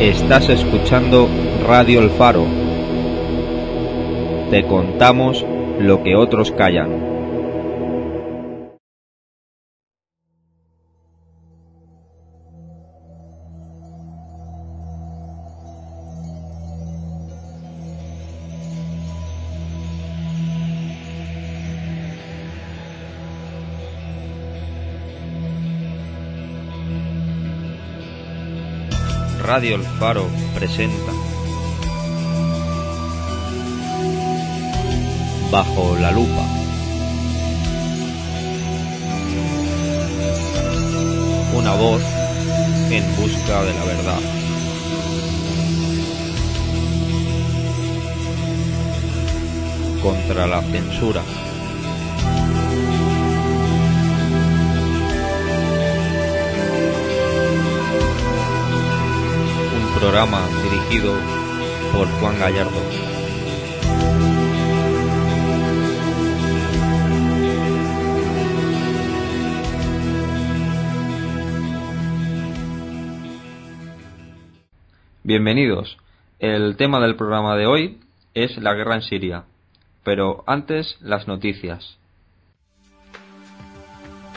Estás escuchando Radio El Faro. Te contamos lo que otros callan. Radio El Faro presenta Bajo la lupa. Una voz en busca de la verdad. Contra la censura. Programa dirigido por Juan Gallardo. Bienvenidos. El tema del programa de hoy es la guerra en Siria. Pero antes, las noticias.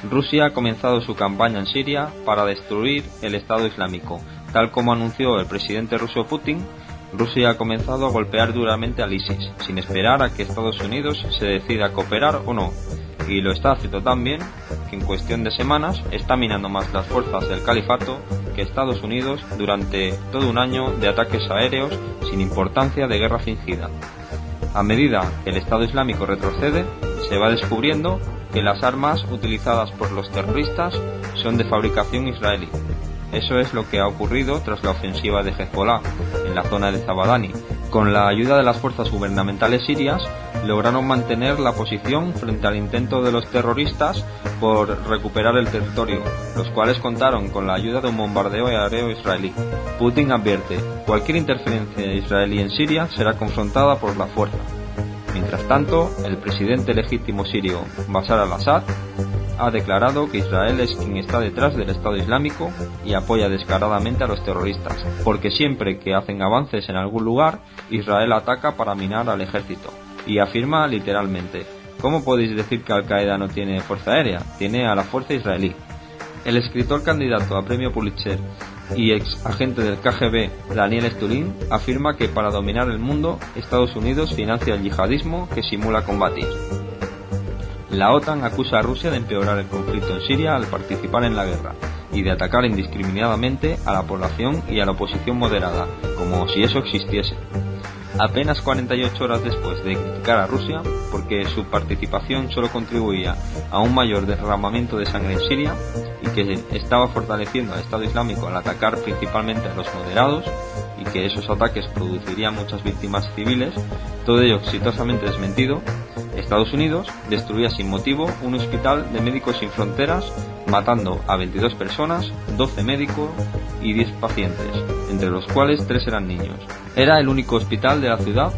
Rusia ha comenzado su campaña en Siria para destruir el Estado Islámico. Tal como anunció el presidente ruso Putin, Rusia ha comenzado a golpear duramente al ISIS, sin esperar a que Estados Unidos se decida a cooperar o no. Y lo está haciendo tan bien que en cuestión de semanas está minando más las fuerzas del califato que Estados Unidos durante todo un año de ataques aéreos sin importancia de guerra fingida. A medida que el Estado Islámico retrocede, se va descubriendo que las armas utilizadas por los terroristas son de fabricación israelí. Eso es lo que ha ocurrido tras la ofensiva de Hezbollah en la zona de Zabadani. Con la ayuda de las fuerzas gubernamentales sirias, lograron mantener la posición frente al intento de los terroristas por recuperar el territorio, los cuales contaron con la ayuda de un bombardeo aéreo israelí. Putin advierte, cualquier interferencia israelí en Siria será confrontada por la fuerza. Mientras tanto, el presidente legítimo sirio Bashar al-Assad ha declarado que Israel es quien está detrás del Estado Islámico y apoya descaradamente a los terroristas, porque siempre que hacen avances en algún lugar, Israel ataca para minar al ejército. Y afirma literalmente, ¿cómo podéis decir que Al-Qaeda no tiene fuerza aérea? Tiene a la fuerza israelí. El escritor candidato a premio Pulitzer y ex agente del KGB Daniel Stulin afirma que para dominar el mundo Estados Unidos financia el yihadismo que simula combatir. La OTAN acusa a Rusia de empeorar el conflicto en Siria al participar en la guerra y de atacar indiscriminadamente a la población y a la oposición moderada, como si eso existiese. Apenas 48 horas después de criticar a Rusia, porque su participación solo contribuía a un mayor derramamiento de sangre en Siria y que estaba fortaleciendo al Estado Islámico al atacar principalmente a los moderados y que esos ataques producirían muchas víctimas civiles, todo ello exitosamente desmentido, Estados Unidos destruía sin motivo un hospital de médicos sin fronteras, matando a 22 personas, 12 médicos y 10 pacientes, entre los cuales 3 eran niños. Era el único hospital de la ciudad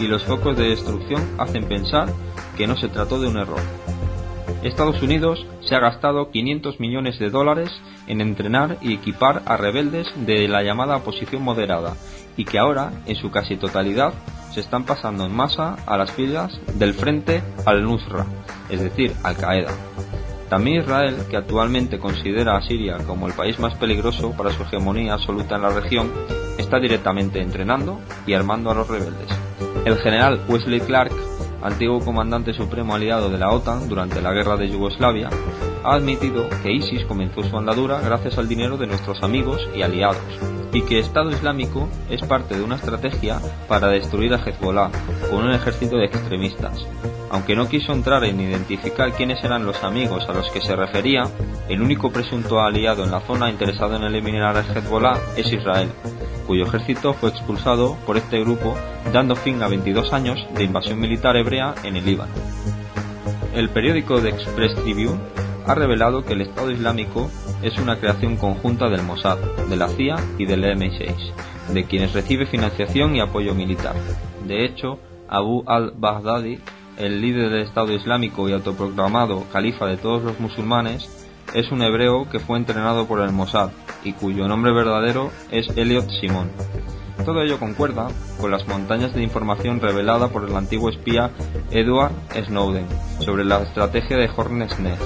y los focos de destrucción hacen pensar que no se trató de un error. Estados Unidos se ha gastado 500 millones de dólares en entrenar y equipar a rebeldes de la llamada oposición moderada y que ahora, en su casi totalidad, se están pasando en masa a las filas del Frente al-Nusra, es decir, Al-Qaeda. También Israel, que actualmente considera a Siria como el país más peligroso para su hegemonía absoluta en la región, está directamente entrenando y armando a los rebeldes. El general Wesley Clark, antiguo comandante supremo aliado de la OTAN durante la guerra de Yugoslavia, ha admitido que ISIS comenzó su andadura gracias al dinero de nuestros amigos y aliados, y que Estado Islámico es parte de una estrategia para destruir a Hezbollah con un ejército de extremistas. Aunque no quiso entrar en identificar quiénes eran los amigos a los que se refería, el único presunto aliado en la zona interesado en eliminar a Hezbollah es Israel, cuyo ejército fue expulsado por este grupo, dando fin a 22 años de invasión militar hebrea el periódico The Express Tribune ha revelado que el Estado Islámico es una creación conjunta del Mossad, de la CIA y del MI6, de quienes recibe financiación y apoyo militar. De hecho, Abu al-Baghdadi, el líder del Estado Islámico y autoproclamado califa de todos los musulmanes, es un hebreo que fue entrenado por el Mossad y cuyo nombre verdadero es Elliot Simon. Todo ello concuerda con las montañas de información revelada por el antiguo espía Edward Snowden sobre la estrategia de Hornet's Nest,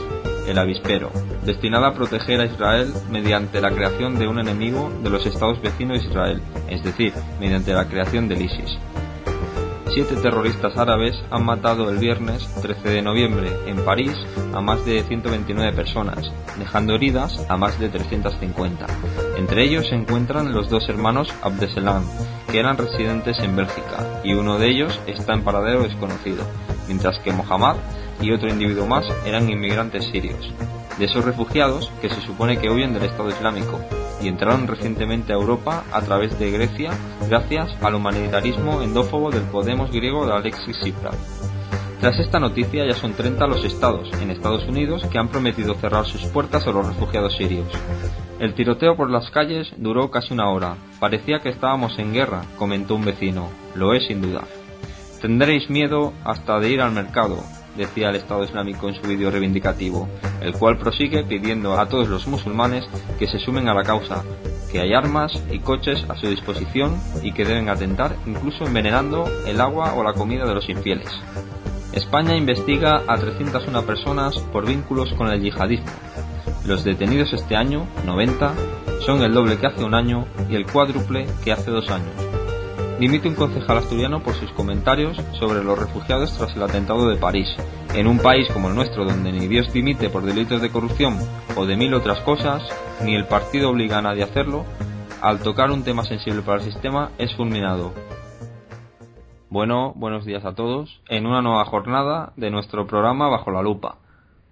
el avispero, destinada a proteger a Israel mediante la creación de un enemigo de los estados vecinos de Israel, es decir, mediante la creación del ISIS. Siete terroristas árabes han matado el viernes 13 de noviembre en París a más de 129 personas, dejando heridas a más de 350. Entre ellos se encuentran los dos hermanos Abdeselam, que eran residentes en Bélgica, y uno de ellos está en paradero desconocido, mientras que Mohammad y otro individuo más eran inmigrantes sirios, de esos refugiados que se supone que huyen del Estado Islámico y entraron recientemente a Europa a través de Grecia gracias al humanitarismo endófobo del Podemos griego de Alexis Tsipras. Tras esta noticia ya son 30 los estados en Estados Unidos que han prometido cerrar sus puertas a los refugiados sirios. El tiroteo por las calles duró casi una hora. Parecía que estábamos en guerra, comentó un vecino. Lo es sin duda. Tendréis miedo hasta de ir al mercado, decía el Estado Islámico en su vídeo reivindicativo, el cual prosigue pidiendo a todos los musulmanes que se sumen a la causa, que hay armas y coches a su disposición y que deben atentar incluso envenenando el agua o la comida de los infieles. España investiga a 301 personas por vínculos con el yihadismo. Los detenidos este año, 90, son el doble que hace un año y el cuádruple que hace dos años. Dimite un concejal asturiano por sus comentarios sobre los refugiados tras el atentado de París. En un país como el nuestro, donde ni Dios dimite por delitos de corrupción o de mil otras cosas, ni el partido obliga a nadie a hacerlo, al tocar un tema sensible para el sistema es fulminado. Bueno, buenos días a todos. En una nueva jornada de nuestro programa Bajo la Lupa.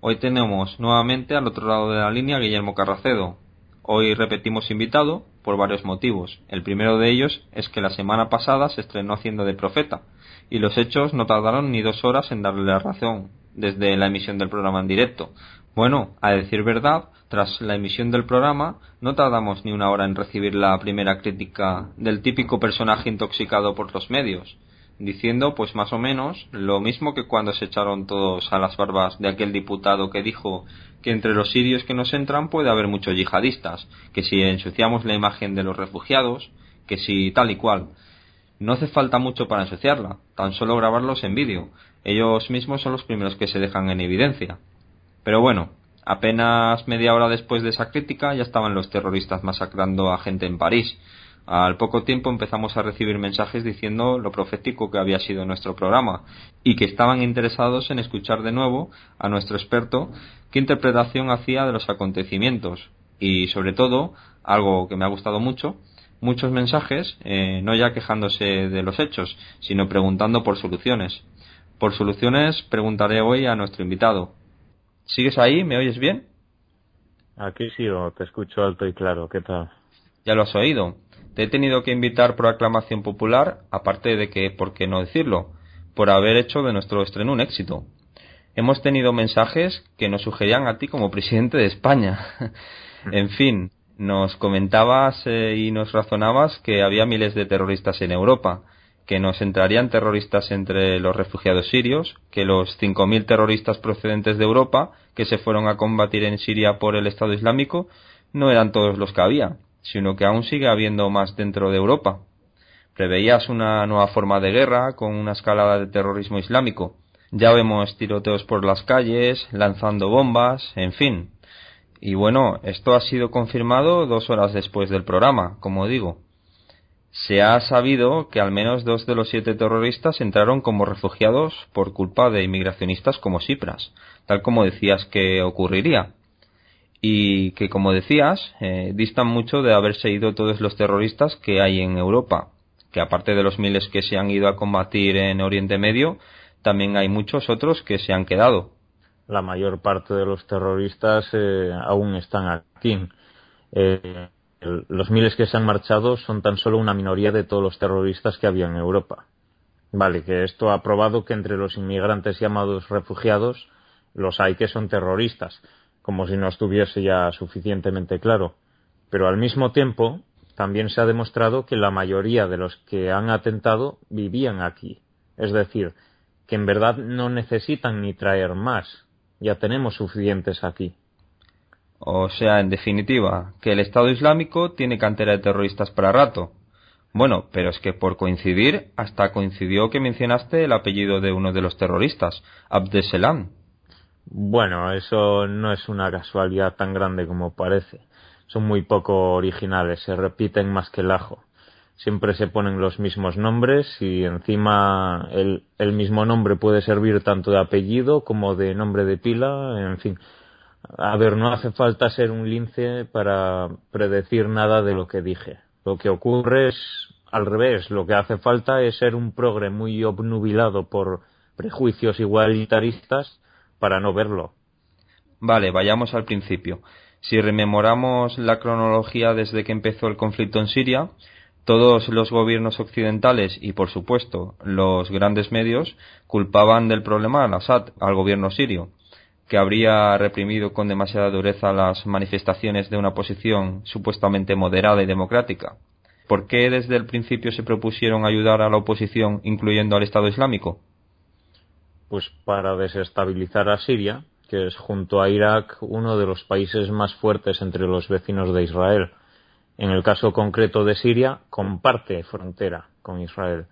Hoy tenemos nuevamente al otro lado de la línea Guillermo Carracedo. Hoy repetimos invitado, por varios motivos. El primero de ellos es que la semana pasada se estrenó Haciendo de Profeta, y los hechos no tardaron ni dos horas en darle la razón, desde la emisión del programa en directo. Bueno, a decir verdad, tras la emisión del programa, no tardamos ni una hora en recibir la primera crítica del típico personaje intoxicado por los medios, diciendo pues más o menos lo mismo que cuando se echaron todos a las barbas de aquel diputado que dijo que entre los sirios que nos entran puede haber muchos yihadistas, que si ensuciamos la imagen de los refugiados, que si tal y cual. No hace falta mucho para ensuciarla, tan solo grabarlos en vídeo. Ellos mismos son los primeros que se dejan en evidencia. Pero bueno, apenas media hora después de esa crítica ya estaban los terroristas masacrando a gente en París. Al poco tiempo empezamos a recibir mensajes diciendo lo profético que había sido nuestro programa y que estaban interesados en escuchar de nuevo a nuestro experto qué interpretación hacía de los acontecimientos y sobre todo, algo que me ha gustado mucho, muchos mensajes, eh, no ya quejándose de los hechos, sino preguntando por soluciones. Por soluciones preguntaré hoy a nuestro invitado. ¿Sigues ahí? ¿Me oyes bien? Aquí sigo, te escucho alto y claro. ¿Qué tal? Ya lo has oído. Te he tenido que invitar por aclamación popular, aparte de que, ¿por qué no decirlo?, por haber hecho de nuestro estreno un éxito hemos tenido mensajes que nos sugerían a ti como presidente de España. en fin, nos comentabas eh, y nos razonabas que había miles de terroristas en Europa, que nos entrarían terroristas entre los refugiados sirios, que los 5.000 terroristas procedentes de Europa que se fueron a combatir en Siria por el Estado Islámico no eran todos los que había, sino que aún sigue habiendo más dentro de Europa. Preveías una nueva forma de guerra con una escalada de terrorismo islámico, ya vemos tiroteos por las calles, lanzando bombas, en fin. Y bueno, esto ha sido confirmado dos horas después del programa, como digo. Se ha sabido que al menos dos de los siete terroristas entraron como refugiados por culpa de inmigracionistas como Cipras, tal como decías que ocurriría. Y que, como decías, eh, distan mucho de haberse ido todos los terroristas que hay en Europa, que aparte de los miles que se han ido a combatir en Oriente Medio, también hay muchos otros que se han quedado. La mayor parte de los terroristas eh, aún están aquí. Eh, los miles que se han marchado son tan solo una minoría de todos los terroristas que había en Europa. Vale, que esto ha probado que entre los inmigrantes llamados refugiados los hay que son terroristas, como si no estuviese ya suficientemente claro. Pero al mismo tiempo, también se ha demostrado que la mayoría de los que han atentado vivían aquí. Es decir, que en verdad no necesitan ni traer más. Ya tenemos suficientes aquí. O sea, en definitiva, que el Estado Islámico tiene cantera de terroristas para rato. Bueno, pero es que por coincidir, hasta coincidió que mencionaste el apellido de uno de los terroristas, Abdeselam. Bueno, eso no es una casualidad tan grande como parece. Son muy poco originales, se repiten más que el ajo. Siempre se ponen los mismos nombres y encima el, mismo nombre puede servir tanto de apellido como de nombre de pila, en fin. A ver, no hace falta ser un lince para predecir nada de lo que dije. Lo que ocurre es al revés. Lo que hace falta es ser un progre muy obnubilado por prejuicios igualitaristas para no verlo. Vale, vayamos al principio. Si rememoramos la cronología desde que empezó el conflicto en Siria, todos los gobiernos occidentales y, por supuesto, los grandes medios culpaban del problema al Assad, al gobierno sirio, que habría reprimido con demasiada dureza las manifestaciones de una posición supuestamente moderada y democrática. ¿Por qué desde el principio se propusieron ayudar a la oposición, incluyendo al Estado Islámico? Pues para desestabilizar a Siria, que es junto a Irak uno de los países más fuertes entre los vecinos de Israel. En el caso concreto de Siria, comparte frontera con Israel.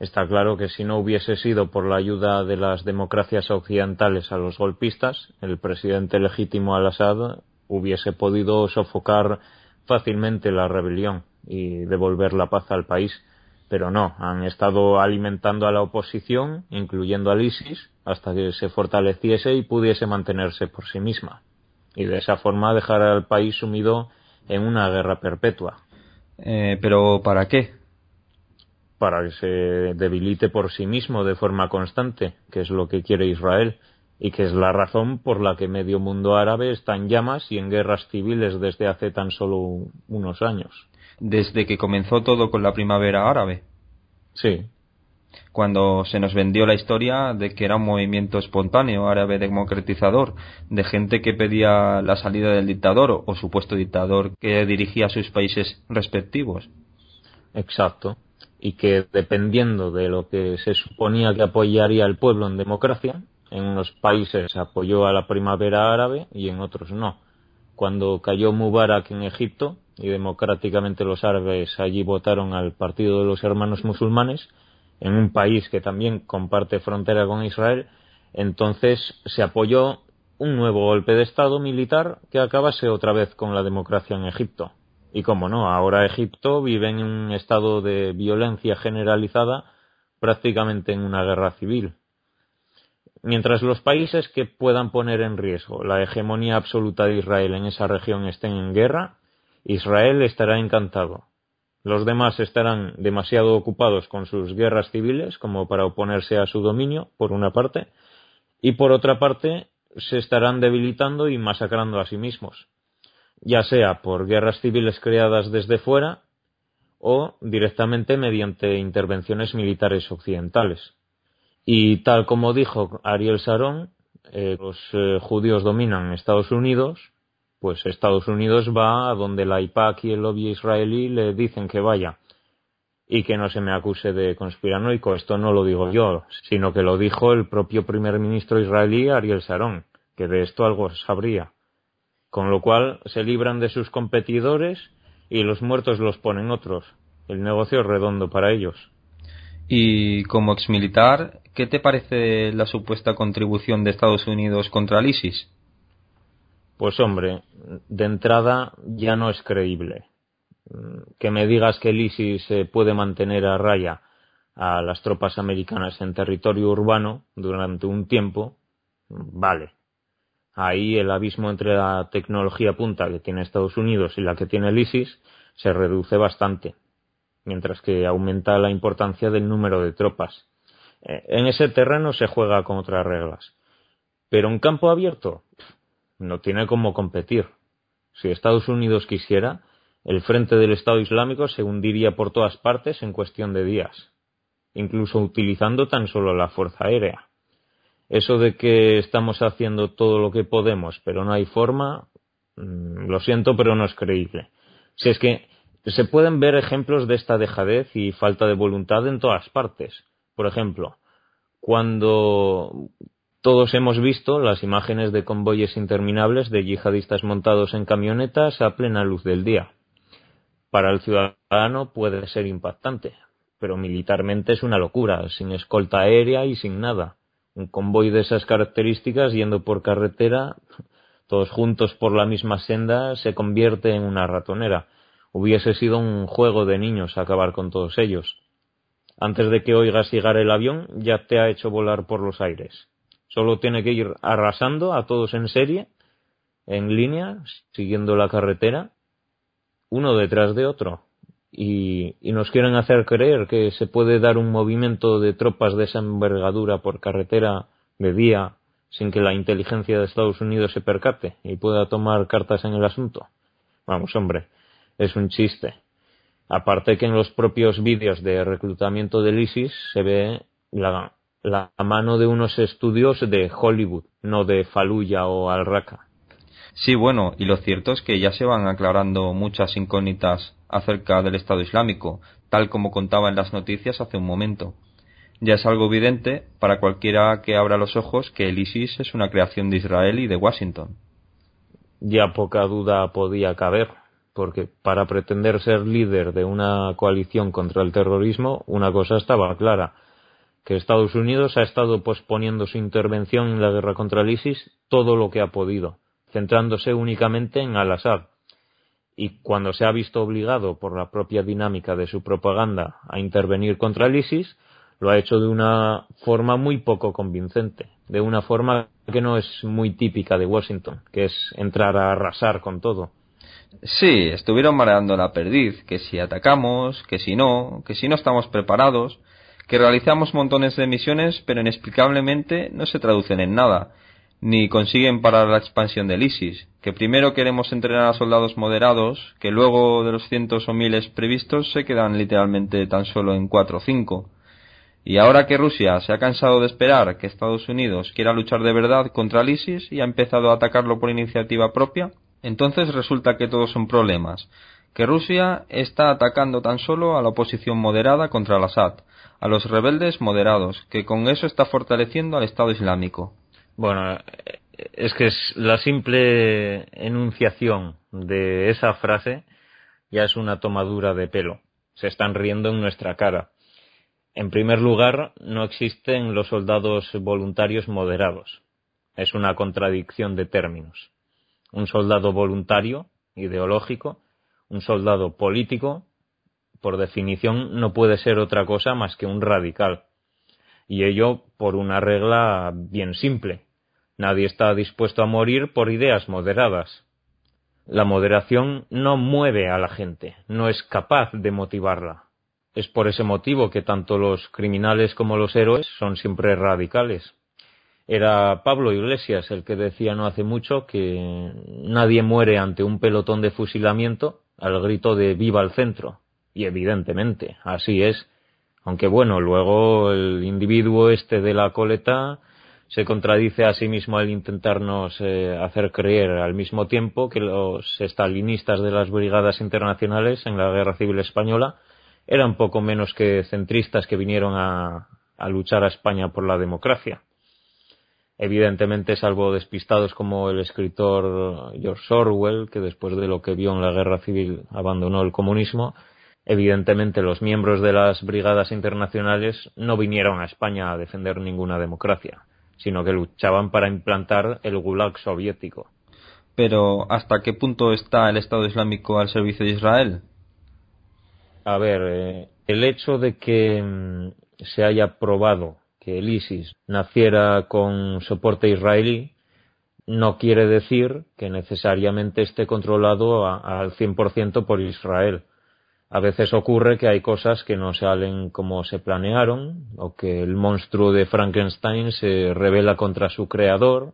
Está claro que si no hubiese sido por la ayuda de las democracias occidentales a los golpistas, el presidente legítimo al-Assad hubiese podido sofocar fácilmente la rebelión y devolver la paz al país. Pero no, han estado alimentando a la oposición, incluyendo al ISIS, hasta que se fortaleciese y pudiese mantenerse por sí misma. Y de esa forma dejar al país sumido en una guerra perpetua. Eh, ¿Pero para qué? Para que se debilite por sí mismo de forma constante, que es lo que quiere Israel, y que es la razón por la que medio mundo árabe está en llamas y en guerras civiles desde hace tan solo unos años desde que comenzó todo con la primavera árabe. Sí. Cuando se nos vendió la historia de que era un movimiento espontáneo árabe democratizador, de gente que pedía la salida del dictador o supuesto dictador que dirigía sus países respectivos. Exacto. Y que dependiendo de lo que se suponía que apoyaría el pueblo en democracia, en unos países apoyó a la primavera árabe y en otros no. Cuando cayó Mubarak en Egipto, y democráticamente los árabes allí votaron al Partido de los Hermanos Musulmanes, en un país que también comparte frontera con Israel, entonces se apoyó un nuevo golpe de Estado militar que acabase otra vez con la democracia en Egipto. Y como no, ahora Egipto vive en un estado de violencia generalizada, prácticamente en una guerra civil. Mientras los países que puedan poner en riesgo la hegemonía absoluta de Israel en esa región estén en guerra, Israel estará encantado. Los demás estarán demasiado ocupados con sus guerras civiles como para oponerse a su dominio, por una parte, y por otra parte se estarán debilitando y masacrando a sí mismos, ya sea por guerras civiles creadas desde fuera o directamente mediante intervenciones militares occidentales. Y tal como dijo Ariel Sharon, eh, los eh, judíos dominan Estados Unidos, pues Estados Unidos va a donde la IPAC y el lobby israelí le dicen que vaya. Y que no se me acuse de conspiranoico, esto no lo digo yo, sino que lo dijo el propio primer ministro israelí Ariel Sharon, que de esto algo sabría. Con lo cual se libran de sus competidores y los muertos los ponen otros. El negocio es redondo para ellos. Y como exmilitar, ¿qué te parece la supuesta contribución de Estados Unidos contra el ISIS? Pues hombre, de entrada ya no es creíble. Que me digas que el ISIS puede mantener a raya a las tropas americanas en territorio urbano durante un tiempo, vale. Ahí el abismo entre la tecnología punta que tiene Estados Unidos y la que tiene el ISIS se reduce bastante, mientras que aumenta la importancia del número de tropas. Eh, en ese terreno se juega con otras reglas. Pero en campo abierto no tiene cómo competir. Si Estados Unidos quisiera, el frente del Estado Islámico se hundiría por todas partes en cuestión de días, incluso utilizando tan solo la fuerza aérea. Eso de que estamos haciendo todo lo que podemos, pero no hay forma, mm, lo siento, pero no es creíble. Si es que se pueden ver ejemplos de esta dejadez y falta de voluntad en todas partes. Por ejemplo, cuando todos hemos visto las imágenes de convoyes interminables de yihadistas montados en camionetas a plena luz del día. Para el ciudadano puede ser impactante, pero militarmente es una locura, sin escolta aérea y sin nada. Un convoy de esas características yendo por carretera, todos juntos por la misma senda, se convierte en una ratonera. Hubiese sido un juego de niños acabar con todos ellos. Antes de que oigas llegar el avión, ya te ha hecho volar por los aires. Solo tiene que ir arrasando a todos en serie, en línea, siguiendo la carretera, uno detrás de otro. Y, nos quieren hacer creer que se puede dar un movimiento de tropas de esa envergadura por carretera de día sin que la inteligencia de Estados Unidos se percate y pueda tomar cartas en el asunto. Vamos, hombre, es un chiste. Aparte que en los propios vídeos de reclutamiento del ISIS se ve la, la mano de unos estudios de Hollywood, no de Fallujah o Al-Raqqa. Sí, bueno, y lo cierto es que ya se van aclarando muchas incógnitas acerca del Estado Islámico, tal como contaba en las noticias hace un momento. Ya es algo evidente para cualquiera que abra los ojos que el ISIS es una creación de Israel y de Washington. Ya poca duda podía caber, porque para pretender ser líder de una coalición contra el terrorismo, una cosa estaba clara, que Estados Unidos ha estado posponiendo su intervención en la guerra contra el ISIS todo lo que ha podido, centrándose únicamente en Al-Assad. Y cuando se ha visto obligado por la propia dinámica de su propaganda a intervenir contra el ISIS, lo ha hecho de una forma muy poco convincente, de una forma que no es muy típica de Washington, que es entrar a arrasar con todo. Sí, estuvieron mareando la perdiz, que si atacamos, que si no, que si no estamos preparados, que realizamos montones de misiones pero inexplicablemente no se traducen en nada, ni consiguen parar la expansión del ISIS, que primero queremos entrenar a soldados moderados, que luego de los cientos o miles previstos se quedan literalmente tan solo en cuatro o cinco. Y ahora que Rusia se ha cansado de esperar que Estados Unidos quiera luchar de verdad contra el ISIS y ha empezado a atacarlo por iniciativa propia, entonces resulta que todos son problemas, que Rusia está atacando tan solo a la oposición moderada contra el Assad, a los rebeldes moderados, que con eso está fortaleciendo al Estado Islámico. Bueno, es que es la simple enunciación de esa frase ya es una tomadura de pelo. Se están riendo en nuestra cara. En primer lugar, no existen los soldados voluntarios moderados. Es una contradicción de términos. Un soldado voluntario, ideológico, un soldado político, por definición, no puede ser otra cosa más que un radical. Y ello por una regla bien simple. Nadie está dispuesto a morir por ideas moderadas. La moderación no mueve a la gente, no es capaz de motivarla. Es por ese motivo que tanto los criminales como los héroes son siempre radicales. Era Pablo Iglesias el que decía no hace mucho que nadie muere ante un pelotón de fusilamiento al grito de viva el centro. Y evidentemente, así es. Aunque bueno, luego el individuo este de la coleta se contradice a sí mismo al intentarnos eh, hacer creer al mismo tiempo que los estalinistas de las brigadas internacionales en la Guerra Civil Española eran poco menos que centristas que vinieron a, a luchar a España por la democracia. Evidentemente, salvo despistados como el escritor George Orwell, que después de lo que vio en la guerra civil abandonó el comunismo, Evidentemente los miembros de las brigadas internacionales no vinieron a España a defender ninguna democracia, sino que luchaban para implantar el gulag soviético. Pero ¿hasta qué punto está el Estado Islámico al servicio de Israel? A ver, eh, el hecho de que mm, se haya probado que el ISIS naciera con soporte israelí no quiere decir que necesariamente esté controlado al 100% por Israel. A veces ocurre que hay cosas que no salen como se planearon, o que el monstruo de Frankenstein se revela contra su creador,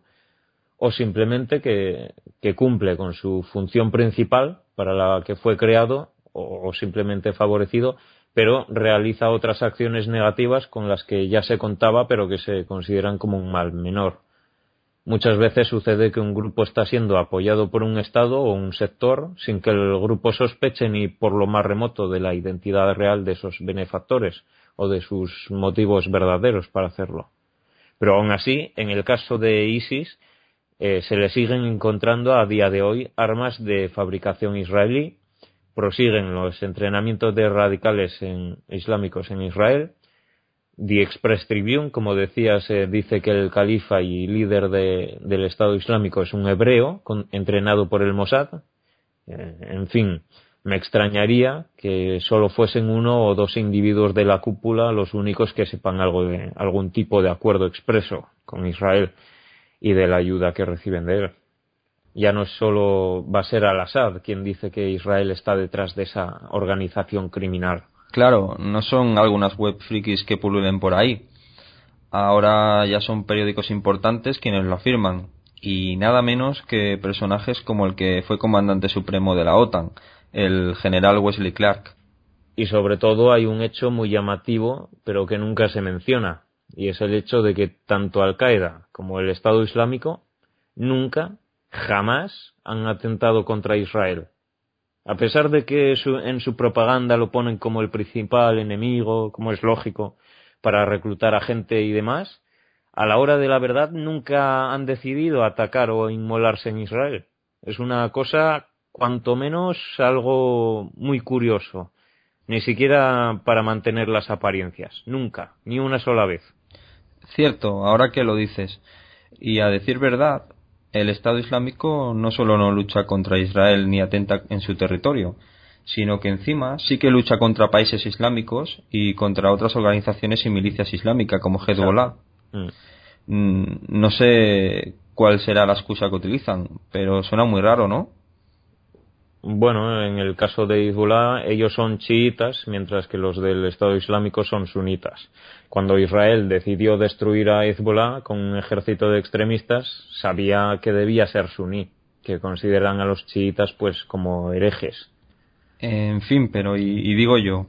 o simplemente que, cumple con su función principal para la que fue creado, o simplemente favorecido, pero realiza otras acciones negativas con las que ya se contaba, pero que se consideran como un mal menor. Muchas veces sucede que un grupo está siendo apoyado por un Estado o un sector sin que el grupo sospeche ni por lo más remoto de la identidad real de esos benefactores o de sus motivos verdaderos para hacerlo. Pero aún así, en el caso de ISIS, eh, se le siguen encontrando a día de hoy armas de fabricación israelí, prosiguen los entrenamientos de radicales islámicos en Israel, The Express Tribune, como decías, dice que el califa y líder del Estado Islámico es un hebreo entrenado por el Mossad. Eh, en fin, me extrañaría que solo fuesen uno o dos individuos de la cúpula los únicos que sepan algo de algún tipo de acuerdo expreso con Israel y de la ayuda que reciben de él. Ya no solo va a ser Al-Assad quien dice que Israel está detrás de esa organización criminal. Claro, no son algunas web frikis que pululen por ahí. Ahora ya son periódicos importantes quienes lo afirman, y nada menos que personajes como el que fue comandante supremo de la OTAN, el general Wesley Clark. Y sobre todo hay un hecho muy llamativo, pero que nunca se menciona, y es el hecho de que tanto Al Qaeda como el Estado Islámico nunca, jamás han atentado contra Israel. A pesar de que en su propaganda lo ponen como el principal enemigo, como es lógico, para reclutar a gente y demás, a la hora de la verdad nunca han decidido atacar o inmolarse en Israel. Es una cosa cuanto menos algo muy curioso. Ni siquiera para mantener las apariencias. Nunca. Ni una sola vez. Cierto, ahora que lo dices. Y a decir verdad, el Estado Islámico no solo no lucha contra Israel ni atenta en su territorio, sino que encima sí que lucha contra países islámicos y contra otras organizaciones y milicias islámicas como Hezbollah. Mm. Mm, no sé cuál será la excusa que utilizan, pero suena muy raro, ¿no? Bueno, en el caso de Hezbollah, ellos son chiitas, mientras que los del Estado Islámico son sunitas. Cuando Israel decidió destruir a Hezbollah con un ejército de extremistas, sabía que debía ser suní, que consideran a los chiitas pues como herejes. En fin, pero y, digo yo,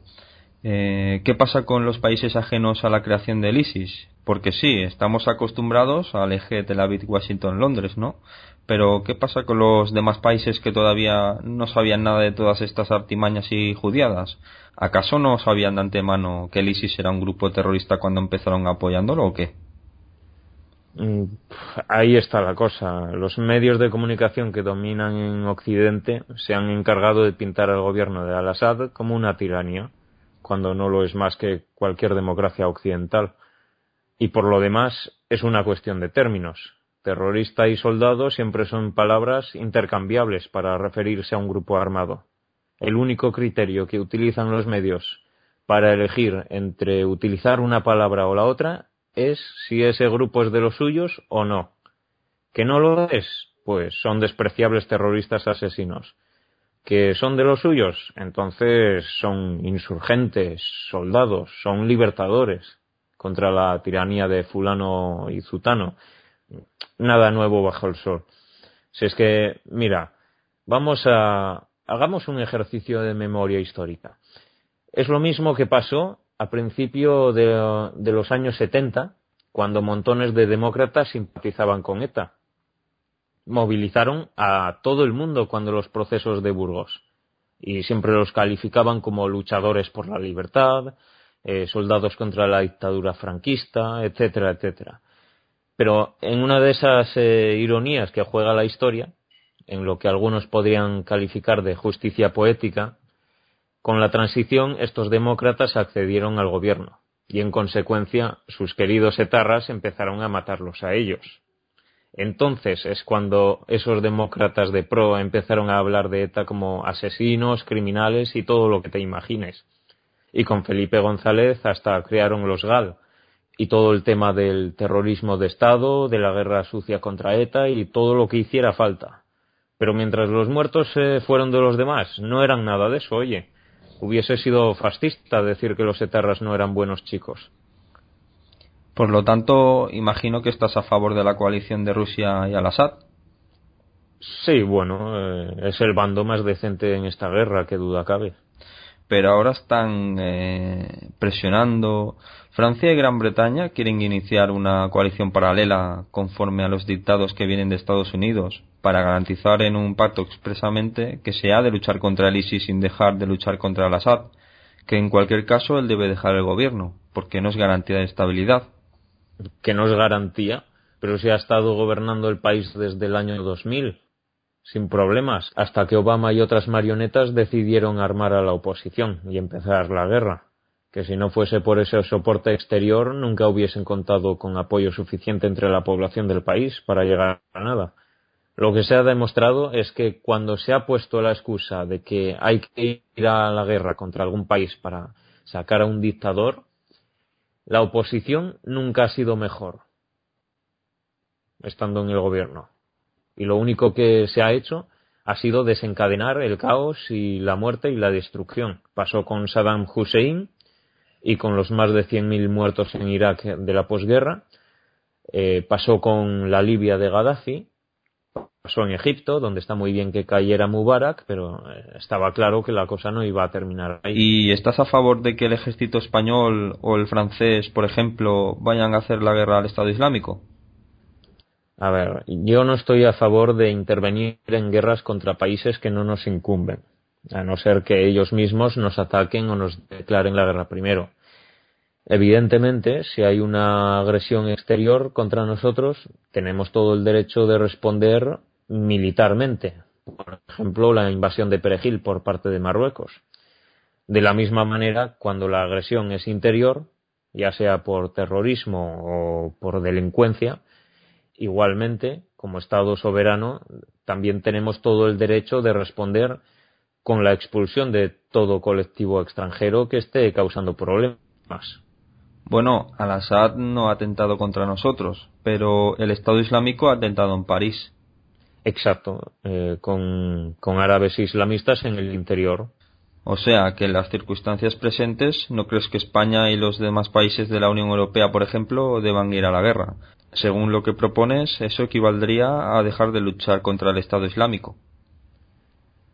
eh, ¿qué pasa con los países ajenos a la creación del ISIS? Porque sí, estamos acostumbrados al eje Tel Aviv-Washington-Londres, ¿no? Pero ¿qué pasa con los demás países que todavía no sabían nada de todas estas artimañas y judiadas? ¿Acaso no sabían de antemano que el ISIS era un grupo terrorista cuando empezaron apoyándolo o qué? Mm, ahí está la cosa. Los medios de comunicación que dominan en Occidente se han encargado de pintar al gobierno de Al-Assad como una tiranía, cuando no lo es más que cualquier democracia occidental. Y por lo demás es una cuestión de términos. Terrorista y soldado siempre son palabras intercambiables para referirse a un grupo armado. El único criterio que utilizan los medios para elegir entre utilizar una palabra o la otra es si ese grupo es de los suyos o no. Que no lo es, pues son despreciables terroristas asesinos. Que son de los suyos, entonces son insurgentes, soldados, son libertadores contra la tiranía de fulano y zutano nada nuevo bajo el sol. Si es que, mira, vamos a, hagamos un ejercicio de memoria histórica. Es lo mismo que pasó a principio de, los años 70, cuando montones de demócratas simpatizaban con ETA. Movilizaron a todo el mundo cuando los procesos de Burgos y siempre los calificaban como luchadores por la libertad, eh, soldados contra la dictadura franquista, etcétera, etcétera. Pero en una de esas eh, ironías que juega la historia, en lo que algunos podrían calificar de justicia poética, con la transición estos demócratas accedieron al gobierno y en consecuencia sus queridos etarras empezaron a matarlos a ellos. Entonces es cuando esos demócratas de pro empezaron a hablar de ETA como asesinos, criminales y todo lo que te imagines. Y con Felipe González hasta crearon los GAL, y todo el tema del terrorismo de Estado, de la guerra sucia contra ETA y todo lo que hiciera falta. Pero mientras los muertos eh, fueron de los demás, no eran nada de eso, oye. Hubiese sido fascista decir que los etarras no eran buenos chicos. Por lo tanto, imagino que estás a favor de la coalición de Rusia y al-Assad. Sí, bueno, eh, es el bando más decente en esta guerra, que duda cabe. Pero ahora están eh, presionando. Francia y Gran Bretaña quieren iniciar una coalición paralela conforme a los dictados que vienen de Estados Unidos para garantizar en un pacto expresamente que se ha de luchar contra el ISIS sin dejar de luchar contra el Assad, que en cualquier caso él debe dejar el gobierno, porque no es garantía de estabilidad. Que no es garantía, pero si ha estado gobernando el país desde el año 2000 sin problemas, hasta que Obama y otras marionetas decidieron armar a la oposición y empezar la guerra, que si no fuese por ese soporte exterior nunca hubiesen contado con apoyo suficiente entre la población del país para llegar a nada. Lo que se ha demostrado es que cuando se ha puesto la excusa de que hay que ir a la guerra contra algún país para sacar a un dictador, la oposición nunca ha sido mejor estando en el gobierno y lo único que se ha hecho ha sido desencadenar el caos y la muerte y la destrucción. Pasó con Saddam Hussein y con los más de 100.000 muertos en Irak de la posguerra. Eh, pasó con la Libia de Gaddafi. Pasó en Egipto, donde está muy bien que cayera Mubarak, pero eh, estaba claro que la cosa no iba a terminar ahí. ¿Y estás a favor de que el ejército español o el francés, por ejemplo, vayan a hacer la guerra al Estado Islámico? A ver, yo no estoy a favor de intervenir en guerras contra países que no nos incumben, a no ser que ellos mismos nos ataquen o nos declaren la guerra primero. Evidentemente, si hay una agresión exterior contra nosotros, tenemos todo el derecho de responder militarmente. Por ejemplo, la invasión de Perejil por parte de Marruecos. De la misma manera, cuando la agresión es interior, ya sea por terrorismo o por delincuencia, Igualmente, como Estado soberano, también tenemos todo el derecho de responder con la expulsión de todo colectivo extranjero que esté causando problemas. Bueno, Al-Assad no ha atentado contra nosotros, pero el Estado Islámico ha atentado en París. Exacto, eh, con, con árabes islamistas en el interior. O sea, que en las circunstancias presentes, ¿no crees que España y los demás países de la Unión Europea, por ejemplo, deban ir a la guerra? Según lo que propones, eso equivaldría a dejar de luchar contra el Estado Islámico.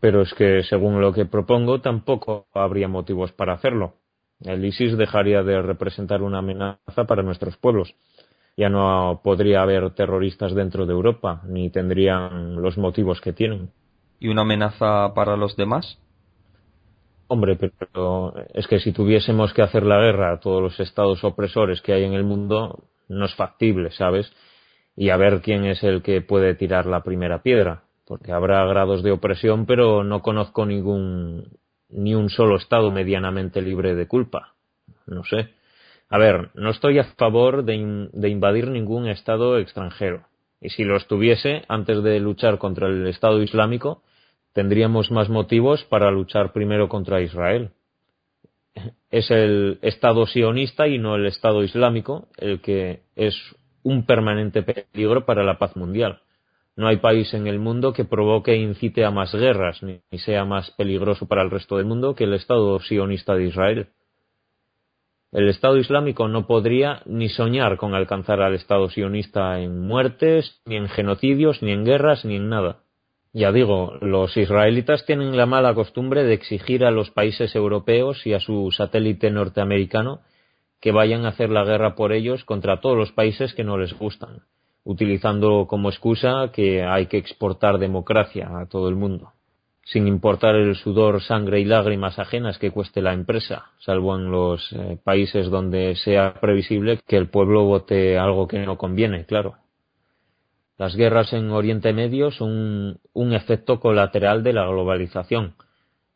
Pero es que, según lo que propongo, tampoco habría motivos para hacerlo. El ISIS dejaría de representar una amenaza para nuestros pueblos. Ya no podría haber terroristas dentro de Europa, ni tendrían los motivos que tienen. ¿Y una amenaza para los demás? Hombre, pero es que si tuviésemos que hacer la guerra a todos los estados opresores que hay en el mundo, no es factible, ¿sabes? Y a ver quién es el que puede tirar la primera piedra, porque habrá grados de opresión, pero no conozco ningún ni un solo estado medianamente libre de culpa. No sé. A ver, no estoy a favor de, de invadir ningún estado extranjero. Y si lo estuviese, antes de luchar contra el Estado Islámico, tendríamos más motivos para luchar primero contra Israel es el Estado sionista y no el Estado islámico el que es un permanente peligro para la paz mundial. No hay país en el mundo que provoque e incite a más guerras, ni sea más peligroso para el resto del mundo que el Estado sionista de Israel. El Estado Islámico no podría ni soñar con alcanzar al Estado sionista en muertes, ni en genocidios, ni en guerras, ni en nada. Ya digo, los israelitas tienen la mala costumbre de exigir a los países europeos y a su satélite norteamericano que vayan a hacer la guerra por ellos contra todos los países que no les gustan, utilizando como excusa que hay que exportar democracia a todo el mundo, sin importar el sudor, sangre y lágrimas ajenas que cueste la empresa, salvo en los eh, países donde sea previsible que el pueblo vote algo que no conviene, claro. Las guerras en Oriente Medio son un efecto colateral de la globalización.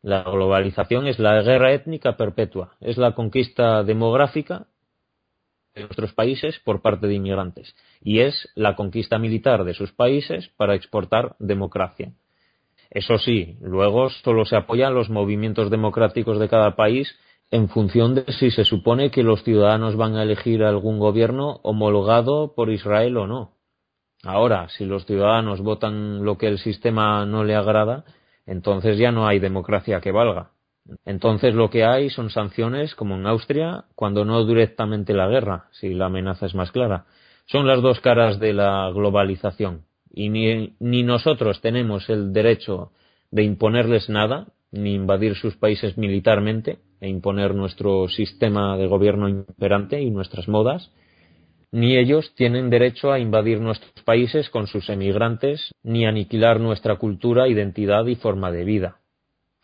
La globalización es la guerra étnica perpetua, es la conquista demográfica de nuestros países por parte de inmigrantes y es la conquista militar de sus países para exportar democracia. Eso sí, luego solo se apoyan los movimientos democráticos de cada país en función de si se supone que los ciudadanos van a elegir algún gobierno homologado por Israel o no. Ahora, si los ciudadanos votan lo que el sistema no le agrada, entonces ya no hay democracia que valga. Entonces lo que hay son sanciones, como en Austria, cuando no directamente la guerra, si la amenaza es más clara. Son las dos caras de la globalización. Y ni, ni nosotros tenemos el derecho de imponerles nada, ni invadir sus países militarmente e imponer nuestro sistema de gobierno imperante y nuestras modas, ni ellos tienen derecho a invadir nuestros países con sus emigrantes, ni aniquilar nuestra cultura, identidad y forma de vida.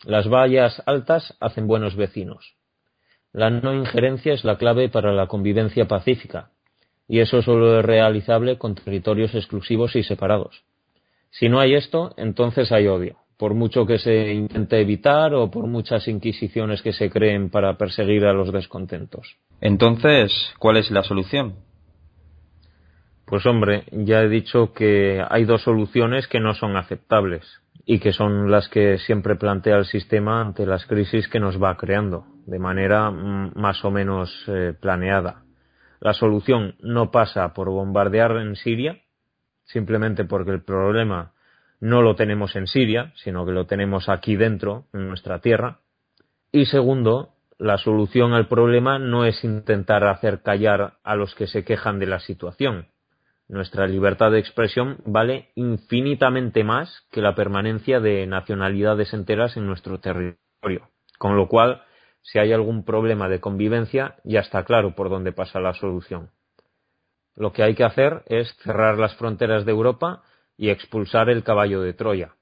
Las vallas altas hacen buenos vecinos. La no injerencia es la clave para la convivencia pacífica, y eso solo es realizable con territorios exclusivos y separados. Si no hay esto, entonces hay odio, por mucho que se intente evitar o por muchas inquisiciones que se creen para perseguir a los descontentos. Entonces, ¿cuál es la solución? Pues hombre, ya he dicho que hay dos soluciones que no son aceptables y que son las que siempre plantea el sistema ante las crisis que nos va creando, de manera mm, más o menos eh, planeada. La solución no pasa por bombardear en Siria, simplemente porque el problema no lo tenemos en Siria, sino que lo tenemos aquí dentro, en nuestra tierra. Y segundo, la solución al problema no es intentar hacer callar a los que se quejan de la situación. Nuestra libertad de expresión vale infinitamente más que la permanencia de nacionalidades enteras en nuestro territorio. Con lo cual, si hay algún problema de convivencia, ya está claro por dónde pasa la solución. Lo que hay que hacer es cerrar las fronteras de Europa y expulsar el caballo de Troya.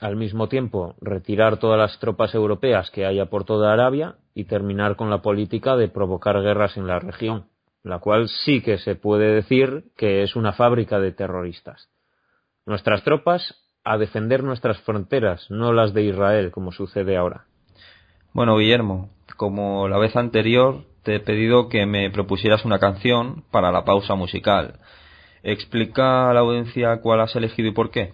Al mismo tiempo, retirar todas las tropas europeas que haya por toda Arabia y terminar con la política de provocar guerras en la región, la cual sí que se puede decir que es una fábrica de terroristas. Nuestras tropas a defender nuestras fronteras, no las de Israel, como sucede ahora. Bueno, Guillermo, como la vez anterior, te he pedido que me propusieras una canción para la pausa musical. Explica a la audiencia cuál has elegido y por qué.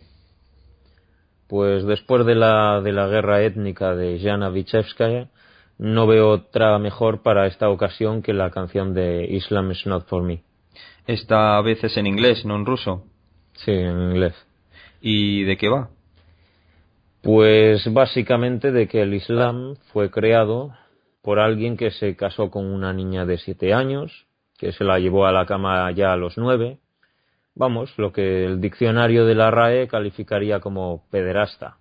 Pues después de la, de la guerra étnica de Jana Vichevskaya, no veo otra mejor para esta ocasión que la canción de Islam is not for me. Esta a veces en inglés, no en ruso. Sí, en inglés. ¿Y de qué va? Pues básicamente de que el Islam fue creado por alguien que se casó con una niña de siete años, que se la llevó a la cama ya a los nueve, vamos, lo que el diccionario de la RAE calificaría como pederasta.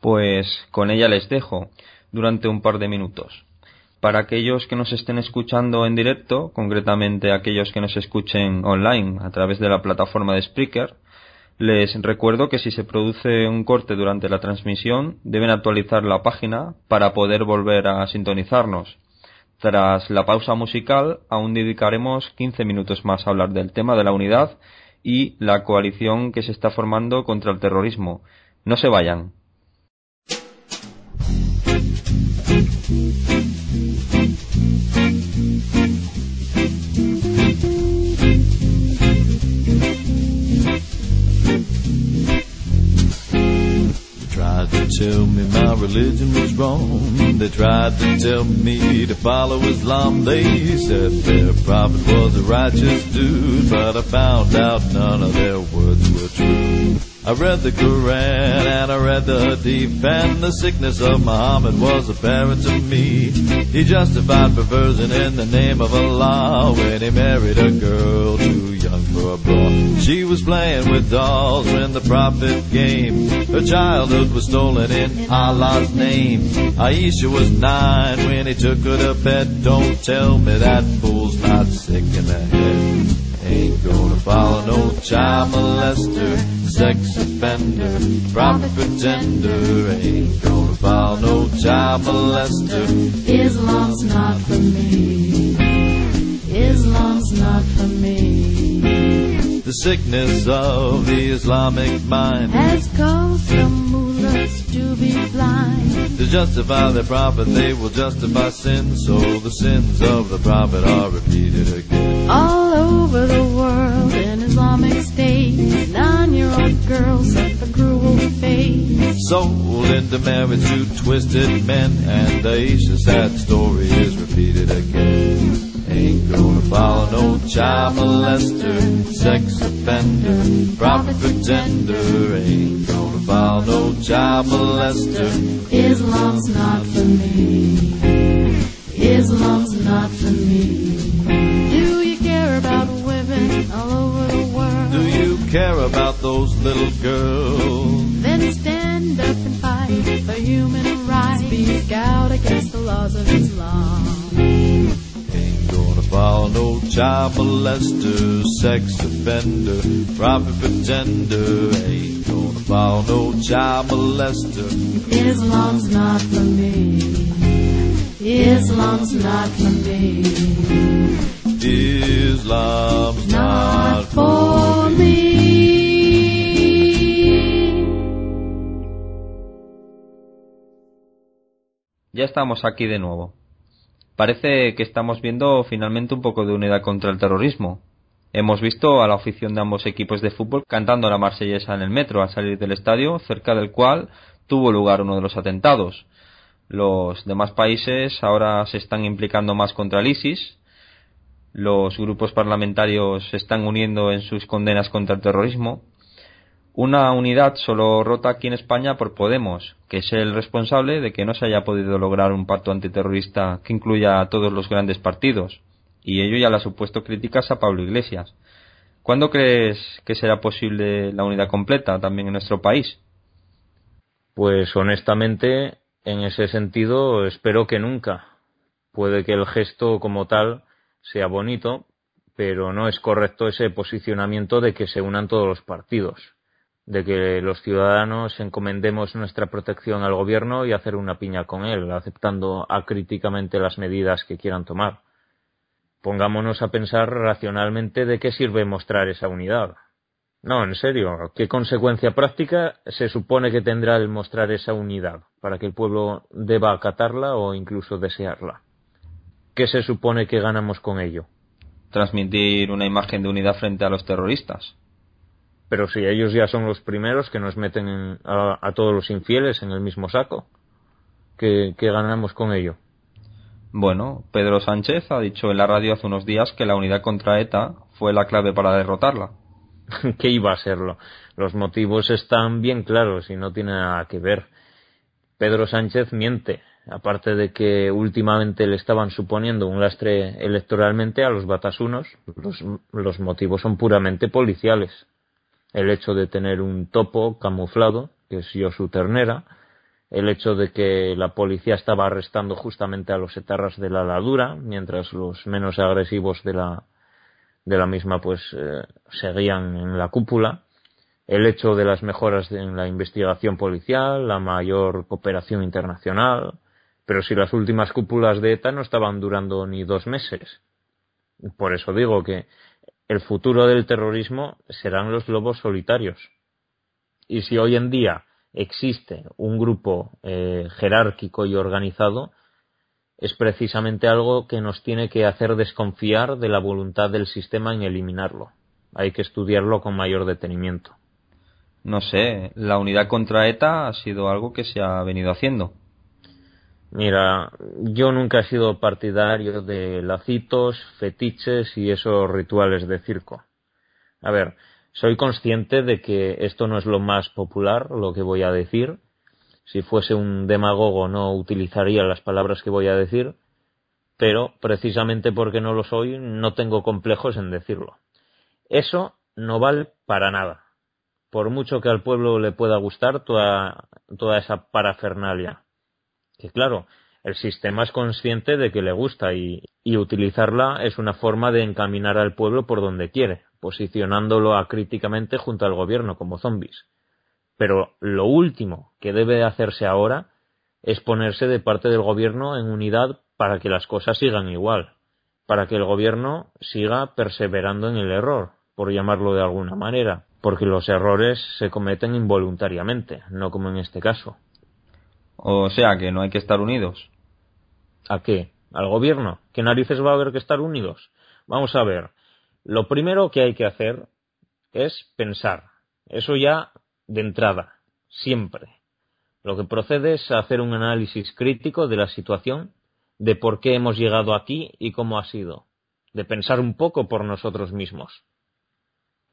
Pues con ella les dejo durante un par de minutos. Para aquellos que nos estén escuchando en directo, concretamente aquellos que nos escuchen online a través de la plataforma de Spreaker, les recuerdo que si se produce un corte durante la transmisión, deben actualizar la página para poder volver a sintonizarnos. Tras la pausa musical, aún dedicaremos 15 minutos más a hablar del tema de la unidad y la coalición que se está formando contra el terrorismo. No se vayan. Tell me my religion was wrong. They tried to tell me to follow Islam. They said their prophet was a righteous dude, but I found out none of their words were true. I read the Quran and I read the Hadith and the sickness of Muhammad was apparent to me. He justified perversion in the name of Allah when he married a girl too young for a bra. She was playing with dolls when the prophet came. Her childhood was stolen in Allah's name. Aisha was nine when he took her to bed. Don't tell me that fool's not sick in the head. Ain't gonna follow no child molester, sex offender, prophet pretender. Ain't gonna follow no child molester. Islam's not for me. Islam's not for me. The sickness of the Islamic mind Has caused mullahs to be blind. to justify their prophet, they will justify sin. So the sins of the prophet are repeated again. All over the world in Islamic states, nine-year-old girls suffer cruel fate. Sold into marriage to twisted men, and the sad story is repeated again. Ain't gonna follow no child molester, sex offender, prophet pretender. Ain't gonna follow no child molester. Islam's not for me. Islam's not for me. Do you care about women all over the world? Do you care about those little girls? Then stand up and fight for human rights. Speak out against the laws of Islam. Ain't gonna follow no child molester, sex offender, prophet pretender. Ain't gonna follow no child molester. Islam's not for me. Islam's not for me. Islam's Not not for me. Ya estamos aquí de nuevo. Parece que estamos viendo finalmente un poco de unidad contra el terrorismo. Hemos visto a la afición de ambos equipos de fútbol cantando la marsellesa en el metro al salir del estadio, cerca del cual tuvo lugar uno de los atentados. Los demás países ahora se están implicando más contra el ISIS. Los grupos parlamentarios se están uniendo en sus condenas contra el terrorismo. Una unidad solo rota aquí en España por Podemos, que es el responsable de que no se haya podido lograr un pacto antiterrorista que incluya a todos los grandes partidos. Y ello ya le ha supuesto críticas a Pablo Iglesias. ¿Cuándo crees que será posible la unidad completa también en nuestro país? Pues honestamente, en ese sentido, espero que nunca. Puede que el gesto como tal sea bonito, pero no es correcto ese posicionamiento de que se unan todos los partidos, de que los ciudadanos encomendemos nuestra protección al gobierno y hacer una piña con él, aceptando acríticamente las medidas que quieran tomar. Pongámonos a pensar racionalmente de qué sirve mostrar esa unidad. No, en serio, ¿qué consecuencia práctica se supone que tendrá el mostrar esa unidad para que el pueblo deba acatarla o incluso desearla? ¿Qué se supone que ganamos con ello? Transmitir una imagen de unidad frente a los terroristas. Pero si ellos ya son los primeros que nos meten en- a, a todos los infieles en el mismo saco, ¿qué, qué ganamos con ello? Bueno, Pedro Sánchez ha dicho en la radio hace unos días que la unidad contra ETA fue la clave para derrotarla. ¿Qué iba a serlo? Los motivos están bien claros y no tiene nada que ver. Pedro Sánchez miente, aparte de que últimamente le estaban suponiendo un lastre electoralmente a los batasunos, los, los motivos son puramente policiales. El hecho de tener un topo camuflado, que es Josu Ternera, el hecho de que la policía estaba arrestando justamente a los etarras de la ladura, mientras los menos agresivos de la, de la misma pues eh, seguían en la cúpula, el hecho de las mejoras en la investigación policial, la mayor cooperación internacional, pero si las últimas cúpulas de ETA no estaban durando ni dos meses. Por eso digo que el futuro del terrorismo serán los lobos solitarios. Y si hoy en día existe un grupo eh, jerárquico y organizado, es precisamente algo que nos tiene que hacer desconfiar de la voluntad del sistema en eliminarlo. Hay que estudiarlo con mayor detenimiento. No sé, la unidad contra ETA ha sido algo que se ha venido haciendo. Mira, yo nunca he sido partidario de lacitos, fetiches y esos rituales de circo. A ver, soy consciente de que esto no es lo más popular, lo que voy a decir. Si fuese un demagogo no utilizaría las palabras que voy a decir, pero precisamente porque no lo soy, no tengo complejos en decirlo. Eso no vale para nada. Por mucho que al pueblo le pueda gustar toda, toda esa parafernalia. Que claro, el sistema es consciente de que le gusta y, y utilizarla es una forma de encaminar al pueblo por donde quiere, posicionándolo acríticamente junto al gobierno como zombies. Pero lo último que debe hacerse ahora es ponerse de parte del gobierno en unidad para que las cosas sigan igual, para que el gobierno siga perseverando en el error, por llamarlo de alguna manera, porque los errores se cometen involuntariamente, no como en este caso. O sea que no hay que estar unidos. ¿A qué? ¿Al gobierno? ¿Qué narices va a haber que estar unidos? Vamos a ver. Lo primero que hay que hacer es pensar. Eso ya de entrada. siempre. Lo que procede es hacer un análisis crítico de la situación, de por qué hemos llegado aquí y cómo ha sido, de pensar un poco por nosotros mismos.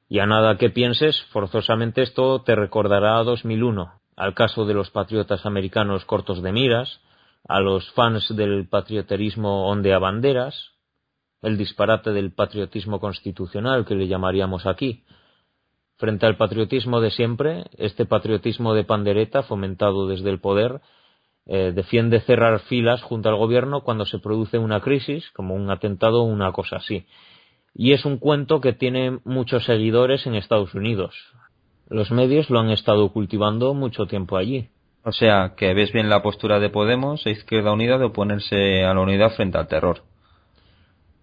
Y a nada que pienses, forzosamente esto te recordará a 2001, al caso de los patriotas americanos cortos de miras, a los fans del patrioterismo ondea banderas, el disparate del patriotismo constitucional que le llamaríamos aquí. Frente al patriotismo de siempre, este patriotismo de pandereta fomentado desde el poder eh, defiende cerrar filas junto al gobierno cuando se produce una crisis, como un atentado o una cosa así. Y es un cuento que tiene muchos seguidores en Estados Unidos. Los medios lo han estado cultivando mucho tiempo allí. O sea, que ves bien la postura de Podemos e Izquierda Unida de oponerse a la unidad frente al terror.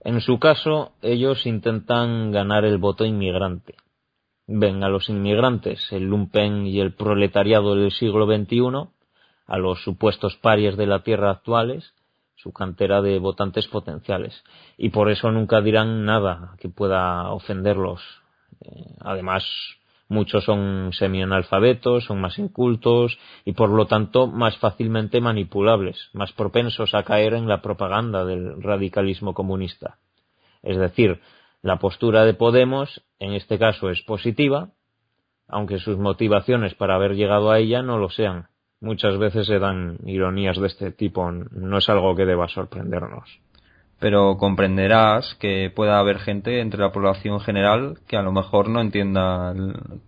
En su caso, ellos intentan ganar el voto inmigrante. Ven a los inmigrantes, el lumpen y el proletariado del siglo XXI, a los supuestos parias de la tierra actuales, su cantera de votantes potenciales. Y por eso nunca dirán nada que pueda ofenderlos. Eh, además, Muchos son semianalfabetos, son más incultos y por lo tanto más fácilmente manipulables, más propensos a caer en la propaganda del radicalismo comunista. Es decir, la postura de Podemos en este caso es positiva, aunque sus motivaciones para haber llegado a ella no lo sean. Muchas veces se dan ironías de este tipo, no es algo que deba sorprendernos pero comprenderás que pueda haber gente entre la población general que a lo mejor no entienda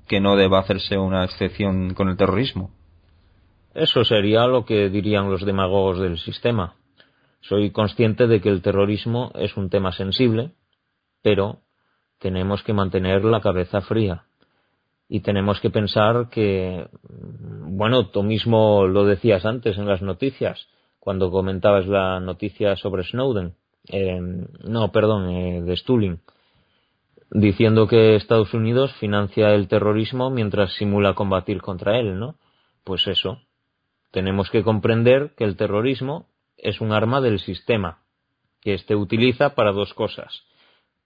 que no deba hacerse una excepción con el terrorismo. Eso sería lo que dirían los demagogos del sistema. Soy consciente de que el terrorismo es un tema sensible, pero tenemos que mantener la cabeza fría. Y tenemos que pensar que, bueno, tú mismo lo decías antes en las noticias, cuando comentabas la noticia sobre Snowden no, perdón, eh, de Stulin, diciendo que Estados Unidos financia el terrorismo mientras simula combatir contra él, ¿no? Pues eso. Tenemos que comprender que el terrorismo es un arma del sistema, que éste utiliza para dos cosas.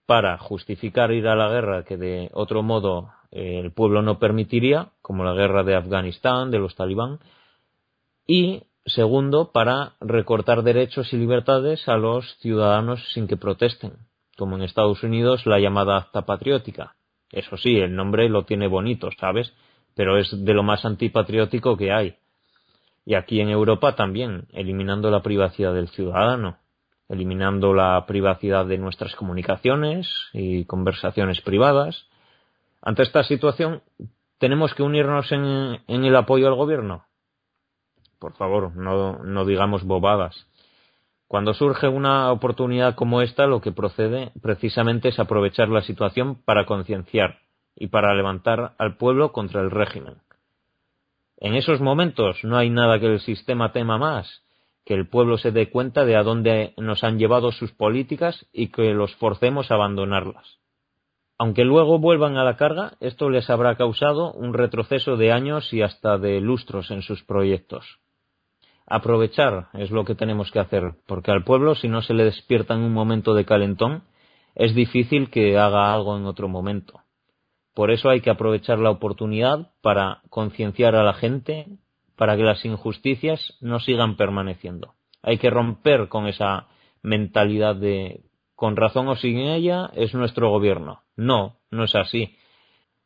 Para justificar ir a la guerra que de otro modo eh, el pueblo no permitiría, como la guerra de Afganistán, de los talibán, y Segundo, para recortar derechos y libertades a los ciudadanos sin que protesten, como en Estados Unidos la llamada acta patriótica. Eso sí, el nombre lo tiene bonito, ¿sabes? Pero es de lo más antipatriótico que hay. Y aquí en Europa también, eliminando la privacidad del ciudadano, eliminando la privacidad de nuestras comunicaciones y conversaciones privadas. Ante esta situación, ¿tenemos que unirnos en, en el apoyo al gobierno? Por favor, no, no digamos bobadas. Cuando surge una oportunidad como esta, lo que procede precisamente es aprovechar la situación para concienciar y para levantar al pueblo contra el régimen. En esos momentos no hay nada que el sistema tema más, que el pueblo se dé cuenta de a dónde nos han llevado sus políticas y que los forcemos a abandonarlas. Aunque luego vuelvan a la carga, esto les habrá causado un retroceso de años y hasta de lustros en sus proyectos. Aprovechar es lo que tenemos que hacer, porque al pueblo, si no se le despierta en un momento de calentón, es difícil que haga algo en otro momento. Por eso hay que aprovechar la oportunidad para concienciar a la gente, para que las injusticias no sigan permaneciendo. Hay que romper con esa mentalidad de con razón o sin ella es nuestro gobierno. No, no es así.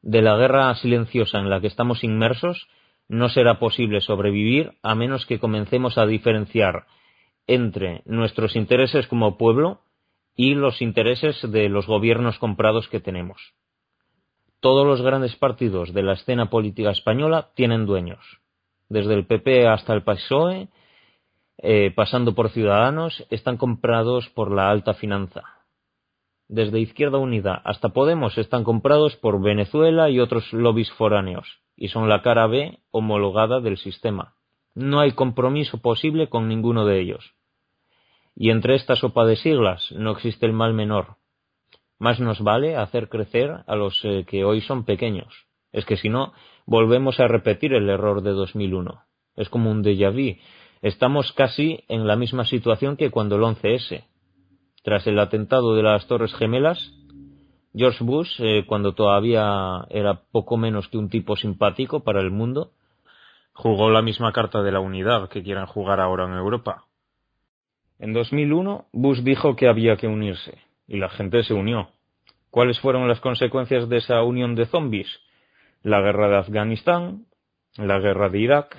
De la guerra silenciosa en la que estamos inmersos, no será posible sobrevivir a menos que comencemos a diferenciar entre nuestros intereses como pueblo y los intereses de los gobiernos comprados que tenemos. Todos los grandes partidos de la escena política española tienen dueños, desde el PP hasta el PSOE, eh, pasando por Ciudadanos, están comprados por la alta finanza. Desde Izquierda Unida hasta Podemos están comprados por Venezuela y otros lobbies foráneos y son la cara B homologada del sistema. No hay compromiso posible con ninguno de ellos. Y entre esta sopa de siglas no existe el mal menor. Más nos vale hacer crecer a los eh, que hoy son pequeños. Es que si no, volvemos a repetir el error de 2001. Es como un déjà vu. Estamos casi en la misma situación que cuando el 11S. Tras el atentado de las Torres Gemelas, George Bush, eh, cuando todavía era poco menos que un tipo simpático para el mundo, jugó la misma carta de la unidad que quieren jugar ahora en Europa. En 2001, Bush dijo que había que unirse, y la gente se unió. ¿Cuáles fueron las consecuencias de esa unión de zombies? La guerra de Afganistán, la guerra de Irak,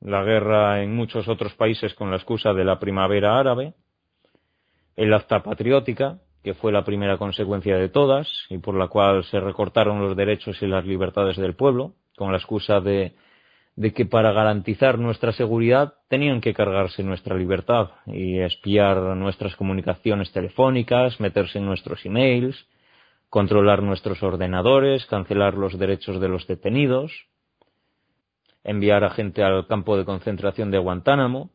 la guerra en muchos otros países con la excusa de la primavera árabe, el acta patriótica, que fue la primera consecuencia de todas y por la cual se recortaron los derechos y las libertades del pueblo, con la excusa de, de que para garantizar nuestra seguridad tenían que cargarse nuestra libertad y espiar nuestras comunicaciones telefónicas, meterse en nuestros emails, controlar nuestros ordenadores, cancelar los derechos de los detenidos, enviar a gente al campo de concentración de Guantánamo,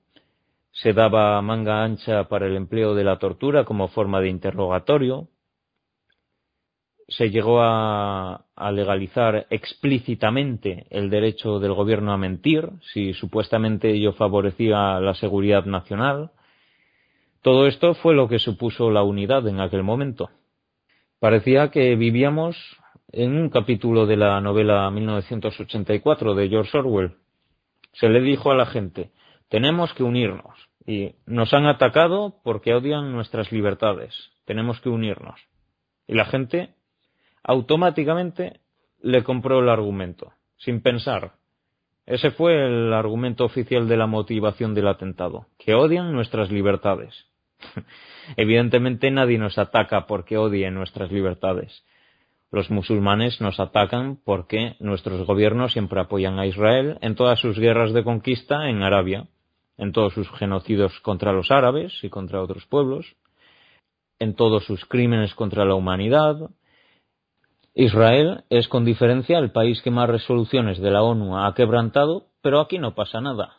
se daba manga ancha para el empleo de la tortura como forma de interrogatorio, se llegó a, legalizar explícitamente el derecho del gobierno a mentir, si supuestamente ello favorecía la seguridad nacional. Todo esto fue lo que supuso la unidad en aquel momento. Parecía que vivíamos en un capítulo de la novela 1984 de George Orwell. Se le dijo a la gente, tenemos que unirnos. Y nos han atacado porque odian nuestras libertades. Tenemos que unirnos. Y la gente automáticamente le compró el argumento, sin pensar. Ese fue el argumento oficial de la motivación del atentado, que odian nuestras libertades. Evidentemente nadie nos ataca porque odie nuestras libertades. Los musulmanes nos atacan porque nuestros gobiernos siempre apoyan a Israel en todas sus guerras de conquista en Arabia, en todos sus genocidios contra los árabes y contra otros pueblos, en todos sus crímenes contra la humanidad. Israel es con diferencia el país que más resoluciones de la ONU ha quebrantado, pero aquí no pasa nada.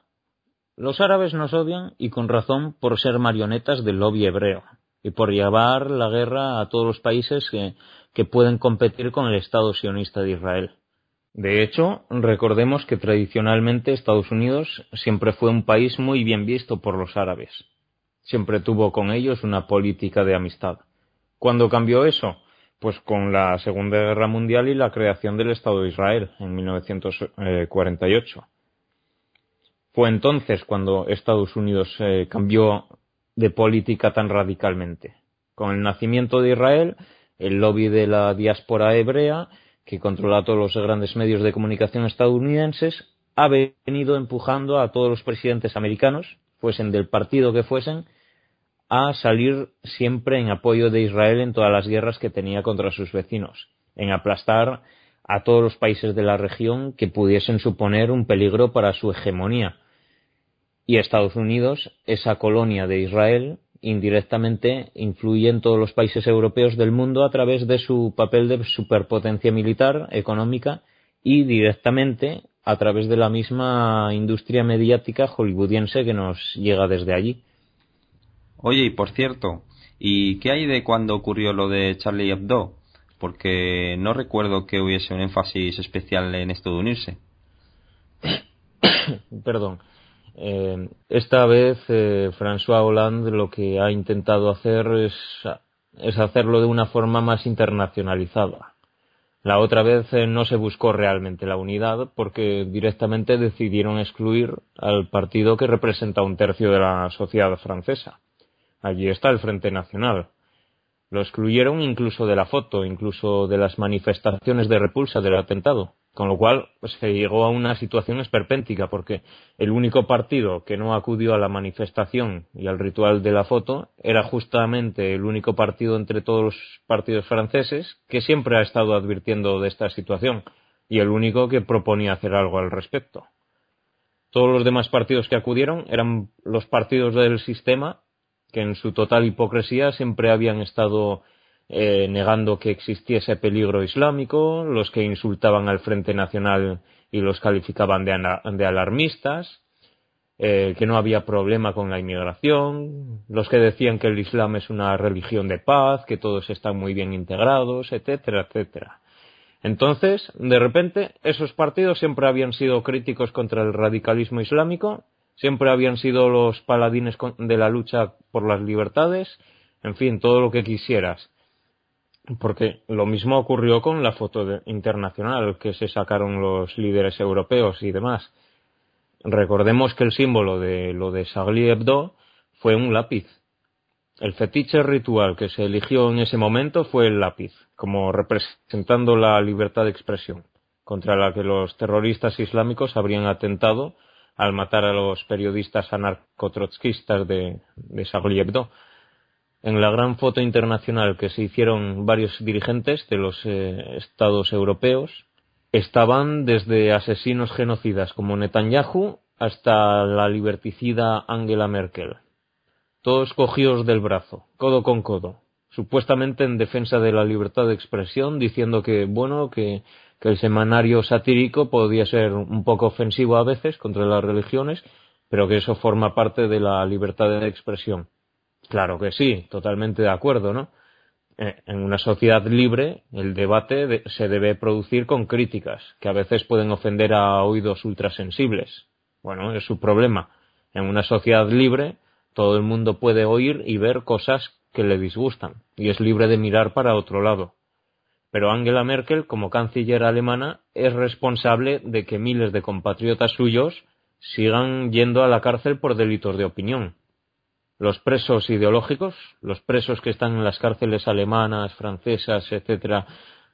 Los árabes nos odian y con razón por ser marionetas del lobby hebreo y por llevar la guerra a todos los países que, que pueden competir con el Estado sionista de Israel. De hecho, recordemos que tradicionalmente Estados Unidos siempre fue un país muy bien visto por los árabes. Siempre tuvo con ellos una política de amistad. ¿Cuándo cambió eso? Pues con la Segunda Guerra Mundial y la creación del Estado de Israel en 1948. Fue entonces cuando Estados Unidos eh, cambió de política tan radicalmente. Con el nacimiento de Israel, el lobby de la diáspora hebrea, que controla todos los grandes medios de comunicación estadounidenses, ha venido empujando a todos los presidentes americanos, fuesen del partido que fuesen, a salir siempre en apoyo de Israel en todas las guerras que tenía contra sus vecinos, en aplastar a todos los países de la región que pudiesen suponer un peligro para su hegemonía. Y Estados Unidos, esa colonia de Israel, indirectamente influye en todos los países europeos del mundo a través de su papel de superpotencia militar, económica y directamente a través de la misma industria mediática hollywoodiense que nos llega desde allí. Oye, y por cierto, ¿y qué hay de cuando ocurrió lo de Charlie Hebdo? Porque no recuerdo que hubiese un énfasis especial en esto de unirse. Perdón. Eh, esta vez eh, François Hollande lo que ha intentado hacer es, hacerlo de una forma más internacionalizada. La otra vez eh, no se buscó realmente la unidad porque directamente decidieron excluir al partido que representa un tercio de la sociedad francesa. Allí está el Frente Nacional. Lo excluyeron incluso de la foto, incluso de las manifestaciones de repulsa del atentado. Con lo cual pues, se llegó a una situación esperpéntica, porque el único partido que no acudió a la manifestación y al ritual de la foto era justamente el único partido entre todos los partidos franceses que siempre ha estado advirtiendo de esta situación y el único que proponía hacer algo al respecto. Todos los demás partidos que acudieron eran los partidos del sistema que en su total hipocresía siempre habían estado eh, negando que existiese peligro islámico, los que insultaban al Frente Nacional y los calificaban de, alarmistas, eh, que no había problema con la inmigración, los que decían que el Islam es una religión de paz, que todos están muy bien integrados, etcétera, etcétera. Entonces, de repente, esos partidos siempre habían sido críticos contra el radicalismo islámico, siempre habían sido los paladines de la lucha por las libertades, en fin, todo lo que quisieras. Porque lo mismo ocurrió con la foto internacional que se sacaron los líderes europeos y demás. Recordemos que el símbolo de lo de Charlie Hebdo fue un lápiz. El fetiche ritual que se eligió en ese momento fue el lápiz, como representando la libertad de expresión, contra la que los terroristas islámicos habrían atentado al matar a los periodistas anarcotrotskistas de, de Hebdo. En la gran foto internacional que se hicieron varios dirigentes de los eh, estados europeos, estaban desde asesinos genocidas como Netanyahu hasta la liberticida Angela Merkel. Todos cogidos del brazo, codo con codo, supuestamente en defensa de la libertad de expresión, diciendo que, bueno, que que el semanario satírico podía ser un poco ofensivo a veces contra las religiones, pero que eso forma parte de la libertad de expresión. Claro que sí, totalmente de acuerdo, ¿no? Eh, en una sociedad libre, el debate se debe producir con críticas, que a veces pueden ofender a oídos ultrasensibles. Bueno, es su problema. En una sociedad libre, todo el mundo puede oír y ver cosas que le disgustan, y es libre de mirar para otro lado pero Angela Merkel, como canciller alemana, es responsable de que miles de compatriotas suyos sigan yendo a la cárcel por delitos de opinión. Los presos ideológicos, los presos que están en las cárceles alemanas, francesas, etcétera,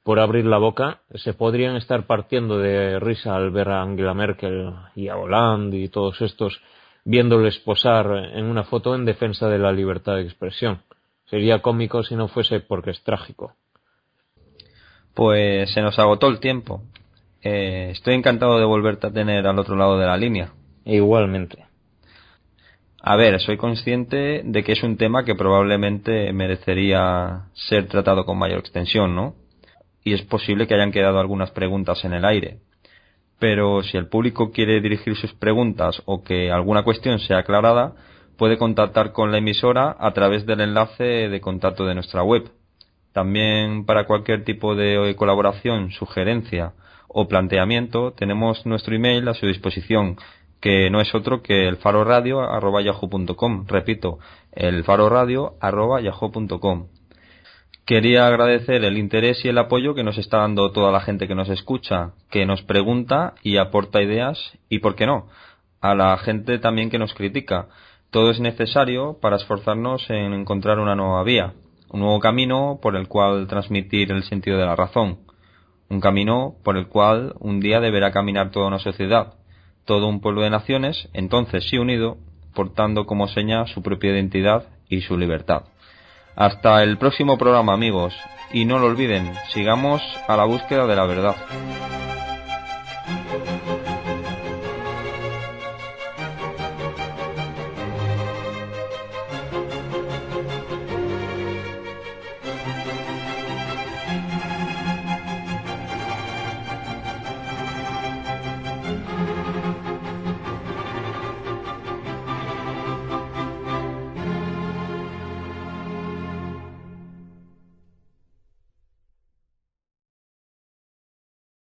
por abrir la boca, se podrían estar partiendo de risa al ver a Angela Merkel y a Hollande y todos estos viéndoles posar en una foto en defensa de la libertad de expresión. Sería cómico si no fuese porque es trágico. Pues se nos agotó el tiempo. Eh, estoy encantado de volverte a tener al otro lado de la línea. Igualmente. A ver, soy consciente de que es un tema que probablemente merecería ser tratado con mayor extensión, ¿no? Y es posible que hayan quedado algunas preguntas en el aire. Pero si el público quiere dirigir sus preguntas o que alguna cuestión sea aclarada, puede contactar con la emisora a través del enlace de contacto de nuestra web también para cualquier tipo de colaboración, sugerencia o planteamiento tenemos nuestro email a su disposición que no es otro que el faroradio.yahoo.com. Repito, el faroradio.yahoo.com. Quería agradecer el interés y el apoyo que nos está dando toda la gente que nos escucha, que nos pregunta y aporta ideas y, ¿por qué no?, a la gente también que nos critica. Todo es necesario para esforzarnos en encontrar una nueva vía un nuevo camino por el cual transmitir el sentido de la razón, un camino por el cual un día deberá caminar toda una sociedad, todo un pueblo de naciones, entonces sí unido, portando como seña su propia identidad y su libertad. Hasta el próximo programa amigos, y no lo olviden, sigamos a la búsqueda de la verdad.